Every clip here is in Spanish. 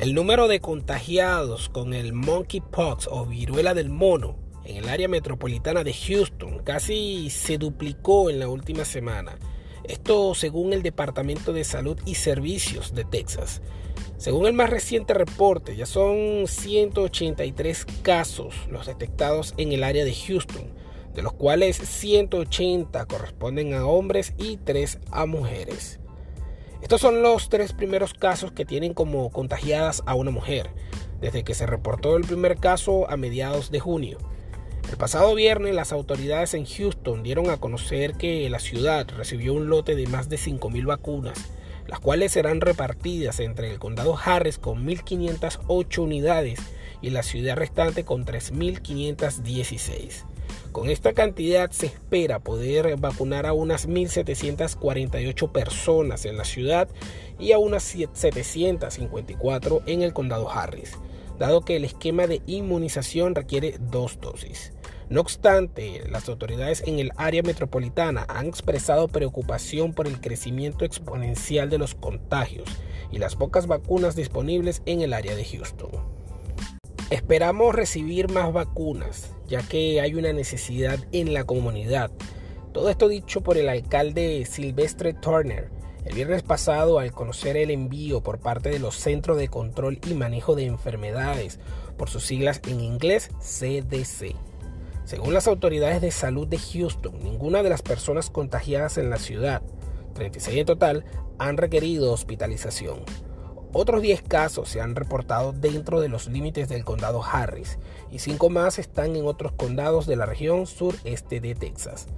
El número de contagiados con el monkeypox o viruela del mono en el área metropolitana de Houston casi se duplicó en la última semana. Esto según el Departamento de Salud y Servicios de Texas. Según el más reciente reporte, ya son 183 casos los detectados en el área de Houston, de los cuales 180 corresponden a hombres y 3 a mujeres. Estos son los tres primeros casos que tienen como contagiadas a una mujer, desde que se reportó el primer caso a mediados de junio. El pasado viernes las autoridades en Houston dieron a conocer que la ciudad recibió un lote de más de 5.000 vacunas, las cuales serán repartidas entre el condado Harris con 1.508 unidades y la ciudad restante con 3.516. Con esta cantidad se espera poder vacunar a unas 1.748 personas en la ciudad y a unas 754 en el condado Harris, dado que el esquema de inmunización requiere dos dosis. No obstante, las autoridades en el área metropolitana han expresado preocupación por el crecimiento exponencial de los contagios y las pocas vacunas disponibles en el área de Houston. Esperamos recibir más vacunas, ya que hay una necesidad en la comunidad. Todo esto dicho por el alcalde Silvestre Turner el viernes pasado al conocer el envío por parte de los Centros de Control y Manejo de Enfermedades, por sus siglas en inglés CDC. Según las autoridades de salud de Houston, ninguna de las personas contagiadas en la ciudad, 36 en total, han requerido hospitalización. Otros 10 casos se han reportado dentro de los límites del condado Harris y 5 más están en otros condados de la región sureste de Texas.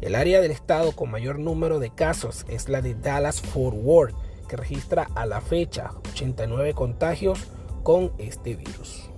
El área del estado con mayor número de casos es la de Dallas-Fort Worth, que registra a la fecha 89 contagios con este virus.